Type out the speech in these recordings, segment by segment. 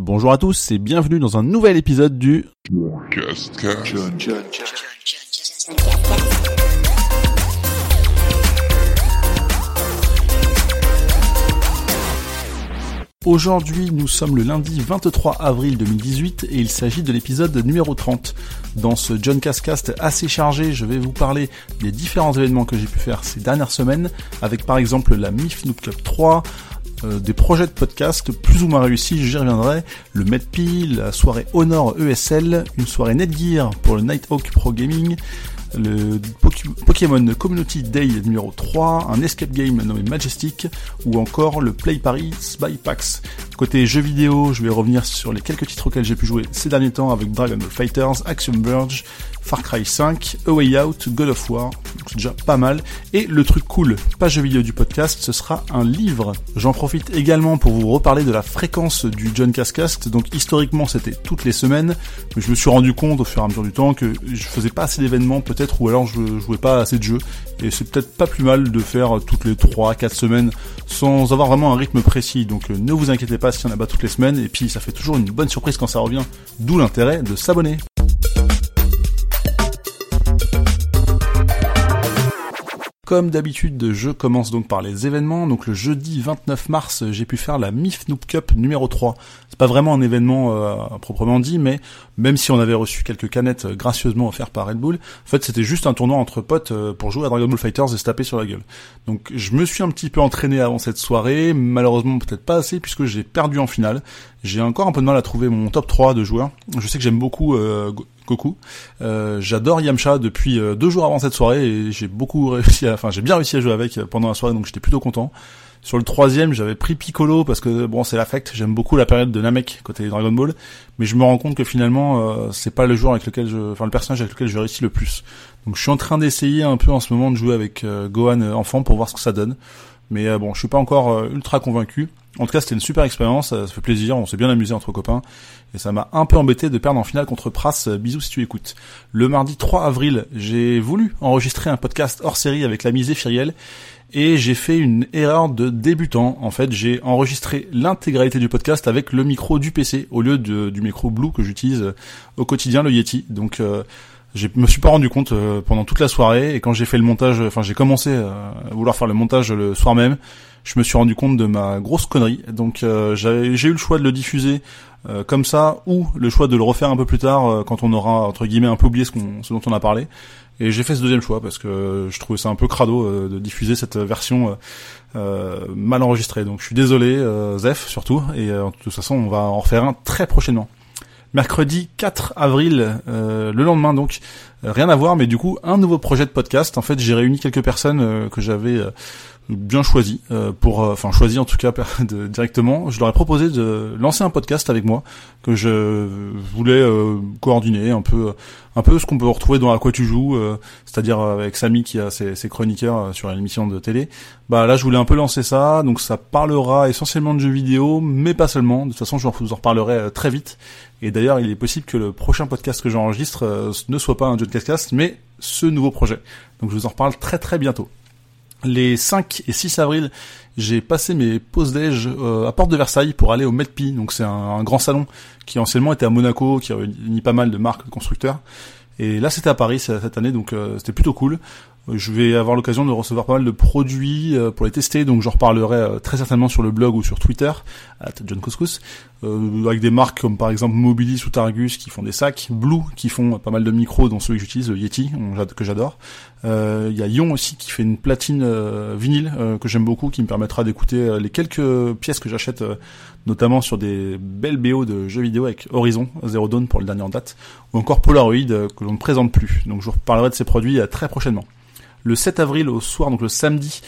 Bonjour à tous et bienvenue dans un nouvel épisode du Aujourd'hui, nous sommes le lundi 23 avril 2018 et il s'agit de l'épisode numéro 30. Dans ce John Cascast assez chargé, je vais vous parler des différents événements que j'ai pu faire ces dernières semaines, avec par exemple la MIF Noob Club 3, euh, des projets de podcast plus ou moins réussis, j'y reviendrai, le MedPi, la soirée Honor ESL, une soirée Netgear pour le Nighthawk Pro Gaming, le Pokémon Community Day numéro 3, un escape game nommé Majestic, ou encore le Play Paris by PAX. Côté jeux vidéo, je vais revenir sur les quelques titres auxquels j'ai pu jouer ces derniers temps avec Dragon Ball Fighters, Action Verge, Far Cry 5, A Way Out, God of War, c'est déjà pas mal. Et le truc cool, pas jeu vidéo du podcast, ce sera un livre. J'en profite également pour vous reparler de la fréquence du John Cascast. Donc historiquement c'était toutes les semaines, mais je me suis rendu compte au fur et à mesure du temps que je faisais pas assez d'événements peut-être, ou alors je jouais pas assez de jeux. Et c'est peut-être pas plus mal de faire toutes les 3-4 semaines sans avoir vraiment un rythme précis. Donc euh, ne vous inquiétez pas s'il y en a pas toutes les semaines, et puis ça fait toujours une bonne surprise quand ça revient. D'où l'intérêt de s'abonner. Comme d'habitude, je commence donc par les événements. Donc le jeudi 29 mars, j'ai pu faire la MIF Noob Cup numéro 3. C'est pas vraiment un événement euh, proprement dit, mais même si on avait reçu quelques canettes euh, gracieusement offertes par Red Bull, en fait c'était juste un tournoi entre potes euh, pour jouer à Dragon Ball Fighters et se taper sur la gueule. Donc je me suis un petit peu entraîné avant cette soirée, malheureusement peut-être pas assez puisque j'ai perdu en finale. J'ai encore un peu de mal à trouver mon top 3 de joueurs. Je sais que j'aime beaucoup Goku. Euh, J'adore Yamcha depuis euh, deux jours avant cette soirée et j'ai beaucoup réussi à, enfin j'ai bien réussi à jouer avec pendant la soirée donc j'étais plutôt content. Sur le troisième, j'avais pris Piccolo parce que bon, c'est l'affect. J'aime beaucoup la période de Namek côté Dragon Ball, mais je me rends compte que finalement, euh, c'est pas le joueur avec lequel je, enfin le personnage avec lequel je réussis le plus. Donc je suis en train d'essayer un peu en ce moment de jouer avec euh, Gohan enfant pour voir ce que ça donne. Mais bon, je suis pas encore ultra convaincu. En tout cas, c'était une super expérience, ça fait plaisir, on s'est bien amusé entre copains, et ça m'a un peu embêté de perdre en finale contre Pras, bisous si tu écoutes. Le mardi 3 avril, j'ai voulu enregistrer un podcast hors série avec la misée Firiel, et j'ai fait une erreur de débutant. En fait, j'ai enregistré l'intégralité du podcast avec le micro du PC, au lieu du micro Blue que j'utilise au quotidien, le Yeti. Donc... Euh, je me suis pas rendu compte euh, pendant toute la soirée et quand j'ai fait le montage, enfin j'ai commencé à vouloir faire le montage le soir même, je me suis rendu compte de ma grosse connerie. Donc euh, j'ai eu le choix de le diffuser euh, comme ça ou le choix de le refaire un peu plus tard euh, quand on aura entre guillemets un peu oublié ce, ce dont on a parlé. Et j'ai fait ce deuxième choix parce que je trouvais ça un peu crado de diffuser cette version mal enregistrée. Donc je suis désolé, Zef surtout. Et de toute façon, on va en refaire un très prochainement mercredi 4 avril, le lendemain donc, rien à voir, mais du coup un nouveau projet de podcast. En fait, j'ai réuni quelques personnes que j'avais bien choisi euh, pour euh, enfin choisi en tout cas directement. Je leur ai proposé de lancer un podcast avec moi que je voulais euh, coordonner un peu un peu ce qu'on peut retrouver dans à quoi tu joues c'est-à-dire avec Samy qui a ses, chroniqueurs sur l'émission de télé. Bah là je voulais un peu lancer ça. Donc ça parlera essentiellement de jeux vidéo mais pas seulement. De toute façon je vous en reparlerai très vite. Et d'ailleurs il est possible que le prochain podcast que j'enregistre ne soit pas un jeu de cascast mais ce nouveau projet. Donc je vous en reparle très très bientôt les 5 et 6 avril, j'ai passé mes pauses déj euh, à Porte de Versailles pour aller au MedPi, donc c'est un, grand salon qui anciennement était à Monaco, qui réunit pas mal de marques de constructeurs. Et là c'était à Paris cette année, donc euh, c'était plutôt cool. Je vais avoir l'occasion de recevoir pas mal de produits euh, pour les tester, donc j'en reparlerai euh, très certainement sur le blog ou sur Twitter, à John Couscous, euh, avec des marques comme par exemple Mobilis ou Targus qui font des sacs, Blue qui font pas mal de micros dont celui que j'utilise, Yeti, que j'adore. Il y a Ion aussi qui fait une platine vinyle que j'aime beaucoup, qui me permettra d'écouter les quelques pièces que j'achète, notamment sur des belles BO de jeux vidéo avec Horizon Zero Dawn pour le dernier en date, ou encore Polaroid que l'on ne présente plus. Donc je vous reparlerai de ces produits très prochainement le 7 avril au soir, donc le samedi.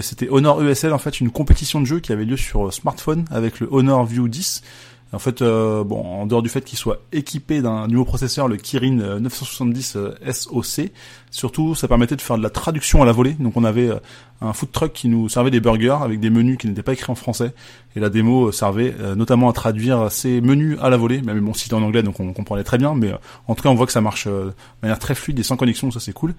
C'était Honor ESL, en fait, une compétition de jeu qui avait lieu sur euh, smartphone avec le Honor View 10. En fait, euh, bon, en dehors du fait qu'il soit équipé d'un nouveau processeur, le Kirin 970 euh, SoC, surtout ça permettait de faire de la traduction à la volée. Donc on avait un food truck qui nous servait des burgers avec des menus qui n'étaient pas écrits en français. Et la démo servait notamment à traduire ces menus à la volée, même bon, c'était en anglais, donc on comprenait très bien, mais en tout cas on voit que ça marche de manière très fluide et sans connexion, ça c'est cool.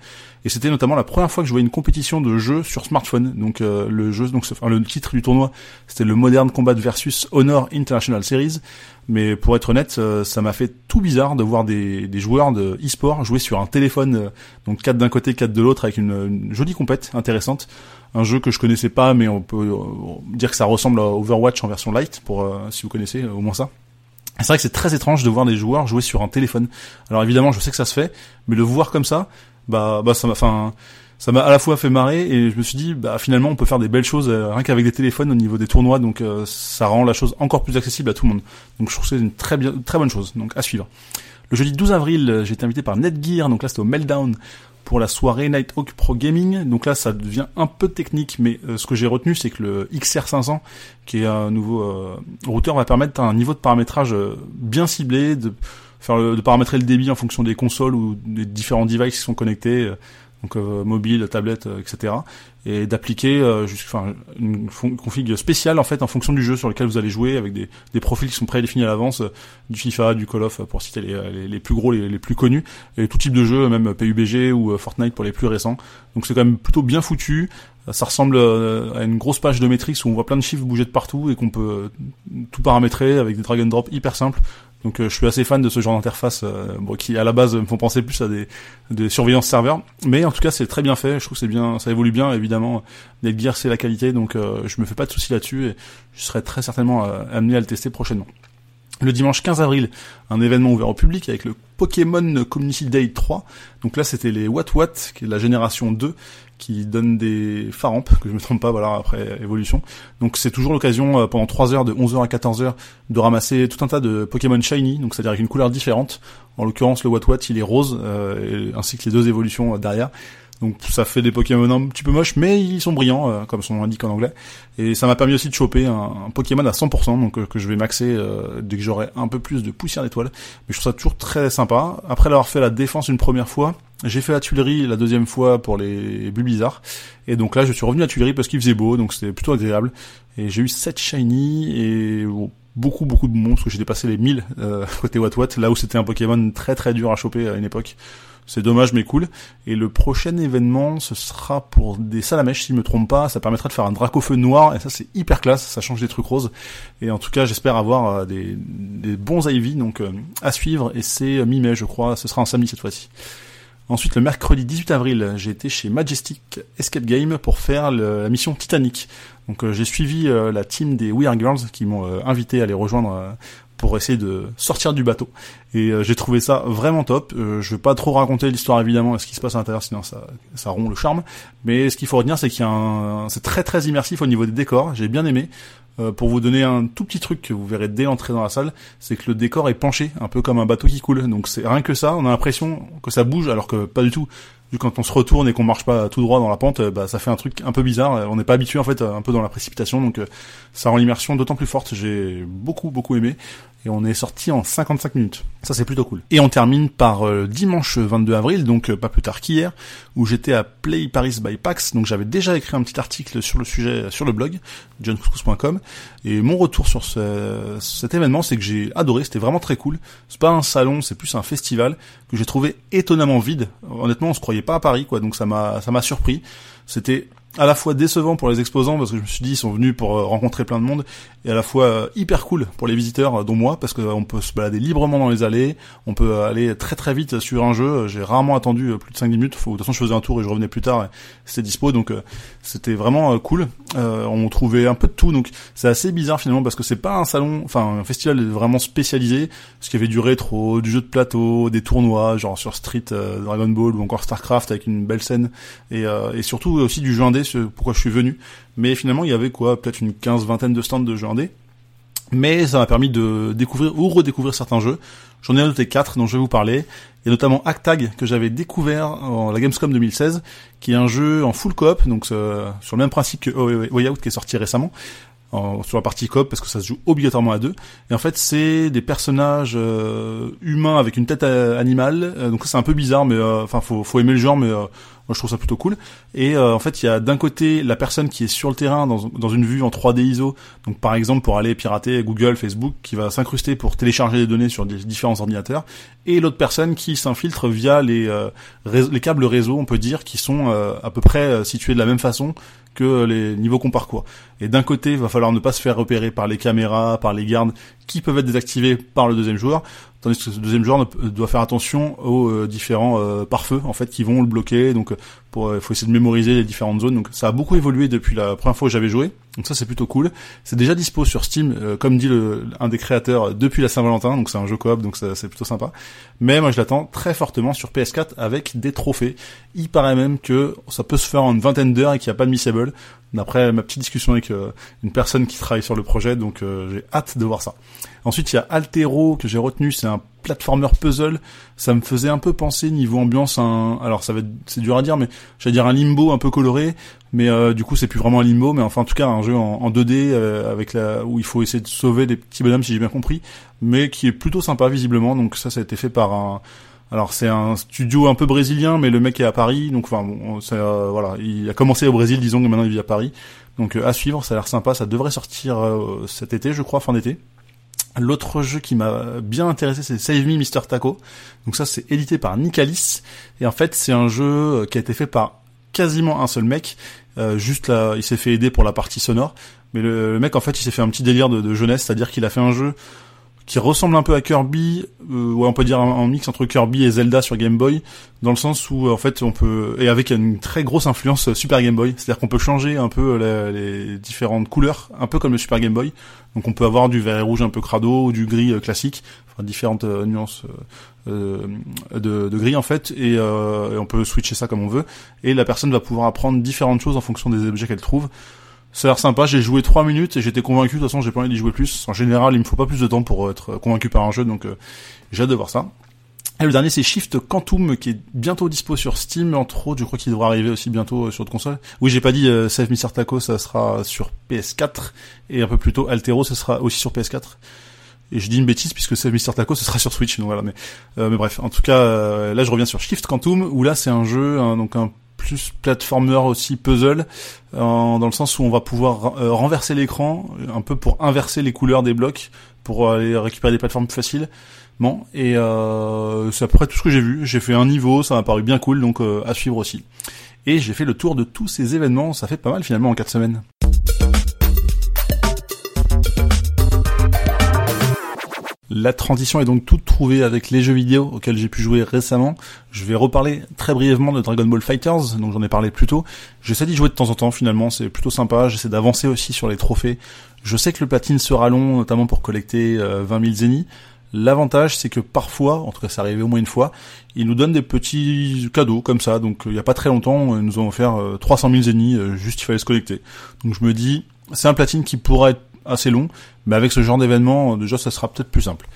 Et c'était notamment la première fois que je voyais une compétition de jeu sur smartphone. Donc le jeu, donc enfin, le titre du tournoi, c'était le Modern Combat versus Honor International Series. Mais pour être honnête, ça m'a fait tout bizarre de voir des, des joueurs de e-sport jouer sur un téléphone, donc 4 d'un côté, 4 de l'autre, avec une, jolie compète intéressante. Un jeu que je connaissais pas, mais on peut dire que ça ressemble à Overwatch en version light, pour si vous connaissez au moins ça. C'est vrai que c'est très étrange de voir des joueurs jouer sur un téléphone. Alors évidemment, je sais que ça se fait, mais le voir comme ça, bah, bah ça m'a, enfin, ça m'a à la fois fait marrer et je me suis dit, bah finalement, on peut faire des belles choses euh, rien qu'avec des téléphones au niveau des tournois, donc euh, ça rend la chose encore plus accessible à tout le monde. Donc je trouve que c'est une très bien, très bonne chose. Donc à suivre. Le jeudi 12 avril, j'ai été invité par Netgear, donc là c'était au Meltdown pour la soirée Nighthawk Pro Gaming. Donc là, ça devient un peu technique, mais euh, ce que j'ai retenu, c'est que le XR500, qui est un nouveau euh, routeur, va permettre un niveau de paramétrage euh, bien ciblé, de faire de paramétrer le débit en fonction des consoles ou des différents devices qui sont connectés donc euh, mobile, tablette, euh, etc. Et d'appliquer euh, une config spéciale en fait en fonction du jeu sur lequel vous allez jouer avec des, des profils qui sont prédéfinis à l'avance, du FIFA, du Call of pour citer les, les, plus gros, les, les, plus connus, et tout type de jeu, même PUBG ou Fortnite pour les plus récents. Donc c'est quand même plutôt bien foutu. Ça ressemble à une grosse page de Matrix où on voit plein de chiffres bouger de partout et qu'on peut tout paramétrer avec des drag and drop hyper simples. Donc euh, je suis assez fan de ce genre d'interface euh, bon, qui à la base me font penser plus à des, des surveillances serveurs. Mais en tout cas c'est très bien fait, je trouve que c'est bien, ça évolue bien évidemment. Netgear c'est la qualité donc euh, je me fais pas de soucis là-dessus et je serai très certainement amené à le tester prochainement. Le dimanche 15 avril, un événement ouvert au public avec le Pokémon Community Day 3. Donc là, c'était les What qui est la génération 2, qui donne des pharampes, que je me trompe pas, voilà, après évolution. Donc c'est toujours l'occasion, euh, pendant 3 heures, de 11h à 14h, de ramasser tout un tas de Pokémon Shiny, donc c'est-à-dire avec une couleur différente. En l'occurrence, le What What, il est rose, euh, ainsi que les deux évolutions euh, derrière. Donc ça fait des Pokémon un petit peu moches, mais ils sont brillants, euh, comme son indique en anglais. Et ça m'a permis aussi de choper un, Pokémon à 100%, donc euh, que je vais maxer euh, dès que j'aurai un peu plus de poussière d'étoiles. Mais je trouve ça toujours très sympa. Après l'avoir fait la défense une première fois, j'ai fait la Tuilerie la deuxième fois pour les Bulbizarres. Et donc là, je suis revenu à Tuilerie parce qu'il faisait beau, donc c'était plutôt agréable. Et j'ai eu 7 shiny et beaucoup beaucoup de monstres, que j'ai dépassé les 1000 côté Wat Wat, là où c'était un Pokémon très très dur à choper à une époque. C'est dommage mais cool. Et le prochain événement, ce sera pour des salamèches, si je me trompe pas. Ça permettra de faire un dracofeu noir, et ça c'est hyper classe, ça change des trucs roses. Et en tout cas, j'espère avoir euh, des, des, bons Ivy, donc euh, à suivre. Et c'est euh, mi-mai, je crois. Ce sera un samedi cette fois-ci. Ensuite, le mercredi 18 avril, j'ai été chez Majestic Escape Game pour faire la mission Titanic. Donc j'ai suivi la team des We Are Girls qui m'ont invité à les rejoindre pour essayer de sortir du bateau. Et euh, j'ai trouvé ça vraiment top. Euh, je vais pas trop raconter l'histoire évidemment, ce qui se passe à l'intérieur, sinon ça, ça rompt le charme. Mais ce qu'il faut retenir, c'est qu'il y a un, c'est très très immersif au niveau des décors. J'ai bien aimé. Euh, pour vous donner un tout petit truc que vous verrez dès l'entrée dans la salle, c'est que le décor est penché, un peu comme un bateau qui coule. Donc c'est rien que ça, on a l'impression que ça bouge, alors que pas du tout. Vu quand on se retourne et qu'on marche pas tout droit dans la pente, bah ça fait un truc un peu bizarre. On n'est pas habitué en fait, un peu dans la précipitation, donc ça rend l'immersion d'autant plus forte. J'ai beaucoup beaucoup aimé et on est sorti en 55 minutes. Ça c'est plutôt cool. Et on termine par euh, dimanche 22 avril, donc euh, pas plus tard qu'hier, où j'étais à Play Paris by PAX, donc j'avais déjà écrit un petit article sur le sujet sur le blog johncruise.com et mon retour sur ce, cet événement, c'est que j'ai adoré, c'était vraiment très cool. C'est pas un salon, c'est plus un festival que j'ai trouvé étonnamment vide. Honnêtement, on se croyait pas à Paris quoi, donc ça m'a ça m'a surpris. C'était à la fois décevant pour les exposants parce que je me suis dit ils sont venus pour euh, rencontrer plein de monde et à la fois euh, hyper cool pour les visiteurs euh, dont moi parce qu'on peut se balader librement dans les allées, on peut aller très très vite sur un jeu, j'ai rarement attendu plus de 5 minutes, de toute façon je faisais un tour et je revenais plus tard c'était dispo donc c'était vraiment cool. on trouvait un peu de tout donc c'est assez bizarre finalement parce que c'est pas un salon, enfin un festival vraiment spécialisé, parce qu'il y avait du rétro, du jeu de plateau, des tournois genre sur Street Dragon Ball ou encore Starcraft avec une belle scène et, et surtout aussi du jeu pourquoi je suis venu. Mais finalement, il y avait quoi, peut-être une quinze, vingtaine de stands de jeux indés. Mais ça m'a permis de découvrir ou redécouvrir certains jeux. J'en ai noté quatre dont je vais vous parler. A notamment Actag que j'avais découvert en la Gamescom 2016, qui est un jeu en full coop, donc euh, sur le même principe que Way Out qui est sorti récemment, sur la partie coop parce que ça se joue obligatoirement à deux. Et en fait, c'est des personnages euh, humains avec une tête euh, animale. donc ça c'est un peu bizarre, mais enfin faut, faut aimer le genre, mais moi, je trouve ça plutôt cool. Et euh, en fait, il y a d'un côté la personne qui est sur le terrain dans, dans une vue en 3D ISO. Donc, par exemple, pour aller pirater Google, Facebook, qui va s'incruster pour télécharger des données sur des différents ordinateurs. Et l'autre personne qui s'infiltre via les, euh, les câbles réseau, on peut dire, qui sont euh, à peu près situés de la même façon que les niveaux qu'on parcourt. Et d'un côté, il va falloir ne pas se faire repérer par les caméras, par les gardes, qui peuvent être désactivés par le deuxième joueur, tandis que ce deuxième joueur doit faire attention aux euh, différents euh, pare-feux en fait qui vont le bloquer. Donc, pour, il faut essayer de mémoriser les différentes zones. Donc, ça a beaucoup évolué depuis la première fois que j'avais joué. Donc ça, c'est plutôt cool. C'est déjà dispo sur Steam, comme dit le, un des créateurs depuis la Saint-Valentin. Donc, c'est un jeu coop, donc c'est plutôt sympa. Mais moi, je l'attends très fortement sur PS4 avec des trophées. Il paraît même que ça peut se faire en une vingtaine d'heures et qu'il n'y a pas de missable d'après ma petite discussion avec euh, une personne qui travaille sur le projet, donc euh, j'ai hâte de voir ça. Ensuite, il y a Altero que j'ai retenu, c'est un platformer puzzle. Ça me faisait un peu penser niveau ambiance un, alors ça va c'est dur à dire, mais j'allais dire un limbo un peu coloré, mais euh, du coup c'est plus vraiment un limbo, mais enfin en tout cas un jeu en, 2D avec la où il faut essayer de sauver des petits bonhommes si j'ai bien compris, mais qui est plutôt sympa visiblement. Donc ça, ça a été fait par un alors c'est un studio un peu brésilien, mais le mec est à Paris, donc enfin bon, euh, voilà, il a commencé au Brésil, disons que maintenant il vit à Paris. Donc euh, à suivre, ça a l'air sympa, ça devrait sortir euh, cet été, je crois, fin d'été. L'autre jeu qui m'a bien intéressé, c'est Save Me Mr. Taco. Donc ça, c'est édité par Nicalis. Et en fait, c'est un jeu qui a été fait par quasiment un seul mec. juste là, il s'est fait aider pour la partie sonore. Mais le, mec, en fait, il s'est fait un petit délire de jeunesse, c'est-à-dire qu'il a fait un jeu qui ressemble un peu à Kirby, euh, on peut dire un, mix entre Kirby et Zelda sur Game Boy, dans le sens où en fait on peut et avec une très grosse influence Super Game Boy, c'est-à-dire qu'on peut changer un peu les différentes couleurs, un peu comme le Super Game Boy. Donc on peut avoir du vert et rouge un peu crado ou du gris euh, classique, différentes euh, nuances euh, de, de, gris en fait, et, et on peut switcher ça comme on veut. Et la personne va pouvoir apprendre différentes choses en fonction des objets qu'elle trouve. Ça a l'air sympa, j'ai joué 3 minutes et j'étais convaincu, de toute façon j'ai pas envie d'y jouer plus. En général, il me faut pas plus de temps pour être convaincu par un jeu, donc euh, j'ai hâte de voir ça. Et le dernier c'est Shift Quantum qui est bientôt dispo sur Steam, entre autres je crois qu'il devra arriver aussi bientôt euh, sur d'autres consoles. Oui j'ai pas dit euh, Save Me Taco ça sera sur PS4 et un peu plus tôt Altero ça sera aussi sur PS4. Et je dis une bêtise puisque Save Mr. Taco ce sera sur Switch donc voilà mais euh, mais bref en tout cas là je reviens sur Shift Quantum où là c'est un jeu donc un plus platformer aussi puzzle dans le sens où on va pouvoir euh, renverser l'écran un peu pour inverser les couleurs des blocs pour aller récupérer des plateformes plus faciles bon et euh, c'est à peu près tout ce que j'ai vu. J'ai fait un niveau ça m'a paru bien cool donc euh, à suivre aussi. Et j'ai fait le tour de tous ces événements ça fait pas mal finalement en 4 semaines La transition est donc toute trouvée avec les jeux vidéo auxquels j'ai pu jouer récemment. Je vais reparler très brièvement de Dragon Ball Fighters, donc j'en ai parlé plus tôt. J'essaie d'y jouer de temps en temps finalement, c'est plutôt sympa. J'essaie d'avancer aussi sur les trophées. Je sais que le platine sera long, notamment pour collecter 20 000 zéniths. L'avantage, c'est que parfois, en tout cas c'est arrivé au moins une fois, ils nous donnent des petits cadeaux comme ça. Donc il n'y a pas très longtemps, ils nous ont offert 300 000 zéniths, euh, juste il fallait se connecter. Donc je me dis, c'est un platine qui pourra être assez long, mais avec ce genre d'événement, déjà, ça sera peut-être plus simple.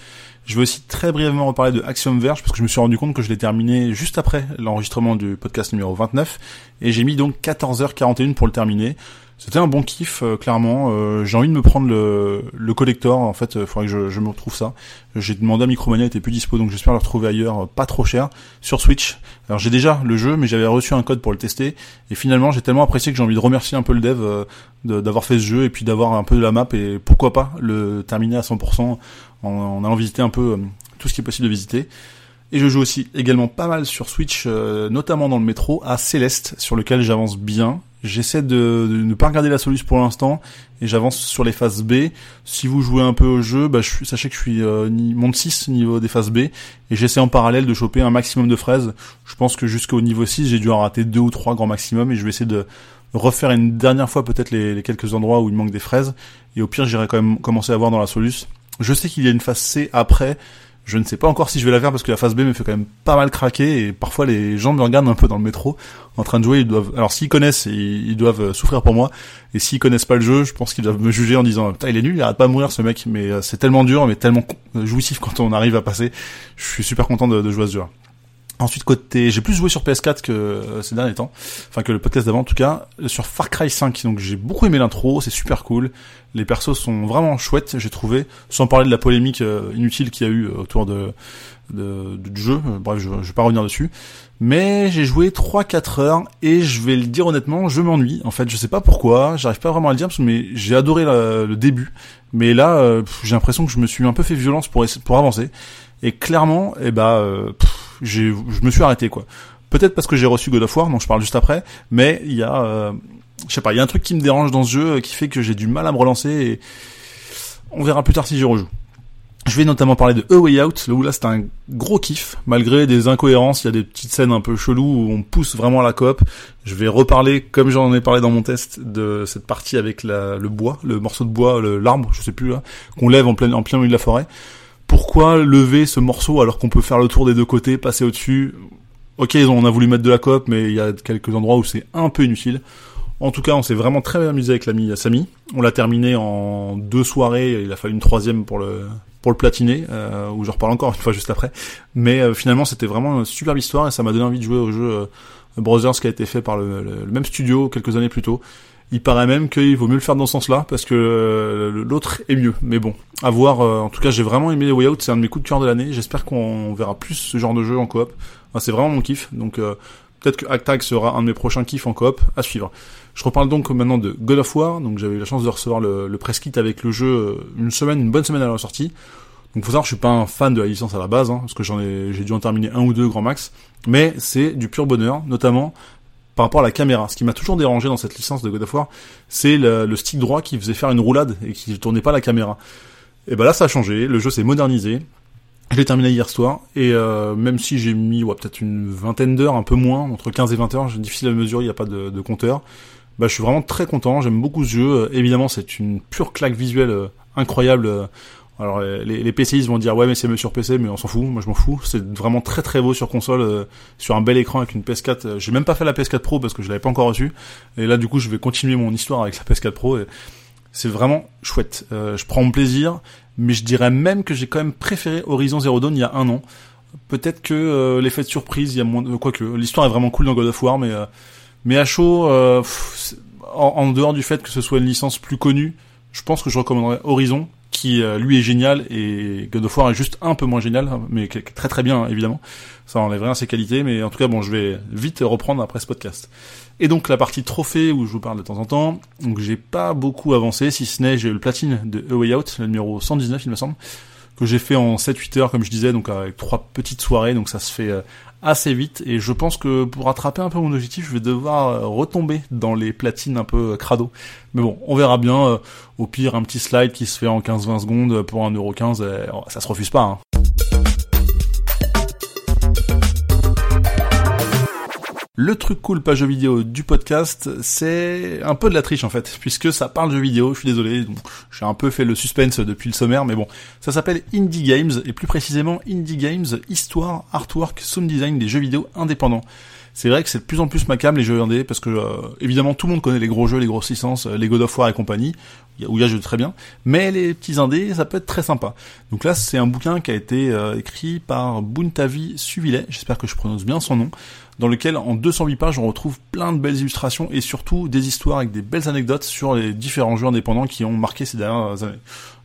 Je vais aussi très brièvement reparler de Axiom Verge parce que je me suis rendu compte que je l'ai terminé juste après l'enregistrement du podcast numéro 29 et j'ai mis donc 14h41 pour le terminer. C'était un bon kiff, euh, clairement. Euh, j'ai envie de me prendre le, le collector. En fait, il faudrait que je, je, me retrouve ça. J'ai demandé à Micromania, il était plus dispo, donc j'espère le retrouver ailleurs, euh, pas trop cher, sur Switch. Alors j'ai déjà le jeu, mais j'avais reçu un code pour le tester. Et finalement, j'ai tellement apprécié que j'ai envie de remercier un peu le dev d'avoir fait ce jeu et puis d'avoir un peu de la map et pourquoi pas le terminer à 100% en, en allant visiter un peu tout ce qui est possible de visiter. Et je joue aussi également pas mal sur Switch, notamment dans le métro, à Céleste, sur lequel j'avance bien. J'essaie de, ne pas regarder la solution pour l'instant et j'avance sur les phases B. Si vous jouez un peu au jeu, bah, je, sachez que je suis euh, monde 6 niveau des phases B et j'essaie en parallèle de choper un maximum de fraises. Je pense que jusqu'au niveau 6, j'ai dû en rater deux ou trois grands maximum et je vais essayer de refaire une dernière fois peut-être les, quelques endroits où il manque des fraises et au pire j'irai quand même commencer à voir dans la soluce. Je sais qu'il y a une phase C après je ne sais pas encore si je vais la faire parce que la phase B me fait quand même pas mal craquer et parfois les gens me regardent un peu dans le métro en train de jouer. Ils doivent, alors s'ils connaissent, ils, doivent souffrir pour moi. Et s'ils connaissent pas le jeu, je pense qu'ils doivent me juger en disant putain il est nul, il arrête pas de mourir ce mec. Mais euh, c'est tellement dur, mais tellement jouissif quand on arrive à passer. Je suis super content de, de jouer à ce jeu. Ensuite côté, j'ai plus joué sur PS4 que euh, ces derniers temps, enfin que le podcast d'avant en tout cas, sur Far Cry 5. Donc j'ai beaucoup aimé l'intro, c'est super cool. Les persos sont vraiment chouettes, j'ai trouvé, sans parler de la polémique euh, inutile qu'il y a eu euh, autour de, du jeu. Bref, je, je vais pas revenir dessus. Mais j'ai joué 3-4 heures et je vais le dire honnêtement, je m'ennuie. En fait, je sais pas pourquoi, j'arrive pas vraiment à le dire, mais j'ai adoré le début. Mais là, j'ai l'impression que je me suis un peu fait violence pour pour avancer. Et clairement, eh ben, je me suis arrêté quoi. Peut-être parce que j'ai reçu God of War, dont je parle juste après, mais il y a, euh, je sais pas, il y a un truc qui me dérange dans ce jeu qui fait que j'ai du mal à me relancer et on verra plus tard si j'y rejoue. Je vais notamment parler de A Way Out, où là c'est un gros kiff, malgré des incohérences, il y a des petites scènes un peu cheloues où on pousse vraiment la coop. Je vais reparler, comme j'en ai parlé dans mon test, de cette partie avec le bois, le morceau de bois, l'arbre, je sais plus là, qu'on lève en plein milieu de la forêt. Pourquoi lever ce morceau alors qu'on peut faire le tour des deux côtés, passer au-dessus? Ok, on a voulu mettre de la coop, mais il y a quelques endroits où c'est un peu inutile. En tout cas, on s'est vraiment très bien amusé avec l'ami Samy. On l'a terminé en deux soirées. Il a fallu une troisième pour le pour le platiner, euh, où je reparle encore une fois juste après. Mais euh, finalement, c'était vraiment une superbe histoire et ça m'a donné envie de jouer au jeu euh, Brothers qui a été fait par le, même studio quelques années plus tôt. Il paraît même qu'il vaut mieux le faire dans ce sens-là parce que euh, l'autre est mieux. Mais bon, à voir. en tout cas, j'ai vraiment aimé Way Out. C'est un de mes coups de cœur de l'année. J'espère qu'on verra plus ce genre de jeu en coop. c'est vraiment mon kiff. Donc peut-être que Actag sera un de mes prochains kiffs en coop à suivre. Je reparle donc maintenant de God of War, donc j'avais la chance de recevoir le, le press kit avec le jeu euh, une semaine, une bonne semaine à la sortie. Donc faut savoir, je suis pas un fan de la licence à la base, hein, parce que j'en ai, j'ai dû en terminer un ou deux grand max, mais c'est du pur bonheur, notamment par rapport à la caméra. Ce qui m'a toujours dérangé dans cette licence de God of War, c'est le, stick droit qui faisait faire une roulade et qui tournait pas la caméra. Et ben là, ça a changé, le jeu s'est modernisé. Je l'ai terminé hier soir et euh, même si j'ai mis ouais, peut-être une vingtaine d'heures, un peu moins, entre 15 et 20 heures, c'est difficile à mesurer, il n'y a pas de, de compteur bah, je suis vraiment très content. J'aime beaucoup ce jeu. Euh, évidemment, c'est une pure claque visuelle euh, incroyable. Euh, alors les, les PCistes vont dire ouais mais c'est mieux sur PC mais on s'en fout, moi je m'en fous. C'est vraiment très très beau sur console, sur un bel écran avec une PS4. J'ai même pas fait la PS4 Pro parce que je l'avais pas encore reçue. Et là du coup je vais continuer mon histoire avec la PS4 Pro. Et c'est vraiment chouette. je prends mon plaisir, mais je dirais même que j'ai quand même préféré Horizon Zero Dawn il y a un an. Peut-être que l'effet de surprise, il y a moins, quoique l'histoire est vraiment cool dans God of War, mais mais à chaud, euh, en, dehors du fait que ce soit une licence plus connue, je pense que je recommanderais Horizon, qui euh, lui est génial, et God of War est juste un peu moins génial, mais très très bien évidemment. Ça enlève rien à ses qualités, mais en tout cas bon, je vais vite reprendre après ce podcast. Et donc la partie trophée où je vous parle de temps en temps, donc j'ai pas beaucoup avancé, si ce n'est j'ai eu le platine de A Way Out, le numéro 119 il me semble, que j'ai fait en 7-8 heures comme je disais, donc avec trois petites soirées, donc ça se fait euh, assez vite et je pense que pour rattraper un peu mon objectif, je vais devoir euh, retomber dans les platines un peu euh, crado. Mais bon, on verra bien. Euh, au pire, un petit slide qui se fait en 15-20 secondes pour 1,15€, ça se refuse pas. Hein. Le truc cool pas jeu vidéo du podcast, c'est un peu de la triche en fait, puisque ça parle jeu vidéo, je suis désolé, j'ai un peu fait le suspense depuis le sommaire, mais bon, ça s'appelle Indie Games, et plus précisément Indie Games, histoire, artwork, sound design des jeux vidéo indépendants. C'est vrai que c'est de plus en plus ma cam les jeux indés, parce que euh, évidemment tout le monde connaît les gros jeux, les grosses licences, euh, les God of War et compagnie, où il y a jeux très bien, mais les petits indés, ça peut être très sympa. Donc là, c'est un bouquin qui a été euh, écrit par Buntavi Suvilet, j'espère que je prononce bien son nom, dans lequel en 208 pages on retrouve plein de belles illustrations et surtout des histoires avec des belles anecdotes sur les différents jeux indépendants qui ont marqué ces dernières années.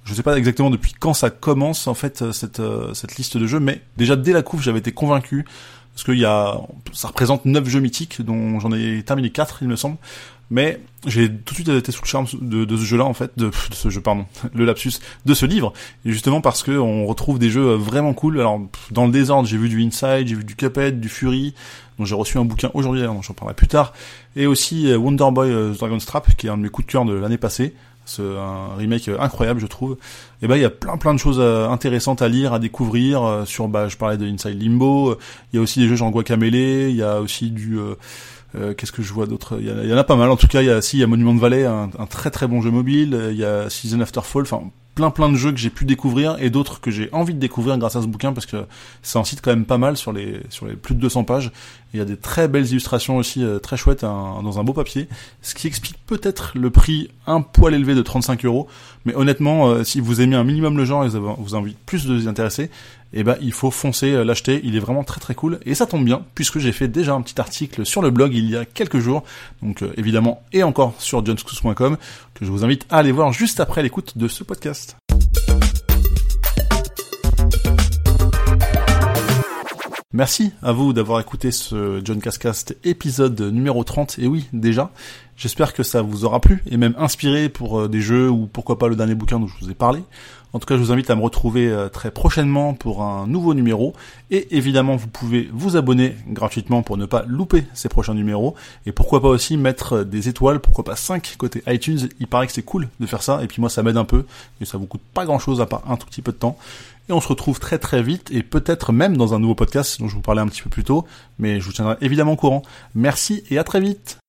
Je sais pas exactement depuis quand ça commence en fait euh, cette, cette liste de jeux, mais déjà dès la couve j'avais été convaincu parce qu'il y a, ça représente 9 jeux mythiques dont j'en ai terminé 4 il me semble, mais j'ai tout de suite été sous le charme de, ce jeu-là en fait, de, de, ce jeu pardon, le lapsus de ce livre, et justement parce que on retrouve des jeux vraiment cool. Alors dans le désordre, j'ai vu du Inside, j'ai vu du Cuphead, du Fury, dont j'ai reçu un bouquin aujourd'hui, dont j'en parlerai plus tard, et aussi euh, Wonder Boy euh, Trap, qui est un de mes coups de cœur de l'année passée. C'est un remake euh, incroyable, je trouve. Et ben il y a plein plein de choses intéressantes à lire, à découvrir. Sur, bah, je parlais de Inside Limbo. Il y a aussi des jeux genre Guacamele. Il y a aussi du Qu'est-ce que je vois d'autre? Il, y, en a pas mal. En tout cas, il y a si il y a Monument de Valley, un, un, très très bon jeu mobile. Il y a Season After Fall. Enfin, plein plein de jeux que j'ai pu découvrir et d'autres que j'ai envie de découvrir grâce à ce bouquin parce que c'est un site quand même pas mal sur les sur les plus de 200 pages. Il y a des très belles illustrations aussi euh, très chouettes dans un beau papier, ce qui explique peut-être le prix un poil élevé de 35 euros. Mais honnêtement, euh, si vous aimez un minimum le genre et vous, vous envie plus de vous intéresser, eh ben il faut foncer euh, l'acheter, il est vraiment très très cool et ça tombe bien puisque j'ai fait déjà un petit article sur le blog il y a quelques jours, donc euh, évidemment et encore sur johnscous.com que je vous invite à aller voir juste après l'écoute de ce podcast. Merci à vous d'avoir écouté ce John Cascast épisode numéro 30. Et oui, déjà, J'espère que ça vous aura plu et même inspiré pour euh, des jeux ou pourquoi pas le dernier bouquin dont je vous ai parlé. En tout cas, je vous invite à me retrouver euh, très prochainement pour un nouveau numéro. Et évidemment, vous pouvez vous abonner gratuitement pour ne pas louper ces prochains numéros. Et pourquoi pas aussi mettre euh, des étoiles, pourquoi pas 5 côté iTunes. Il paraît que c'est cool de faire ça. Et puis moi, ça m'aide un peu. Et ça vous coûte pas grand chose à part un tout petit peu de temps. Et on se retrouve très très vite et peut-être même dans un nouveau podcast dont je vous parlais un petit peu plus tôt. Mais je vous tiendrai évidemment au courant. Merci et à très vite.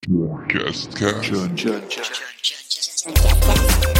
Just cast. Just cast.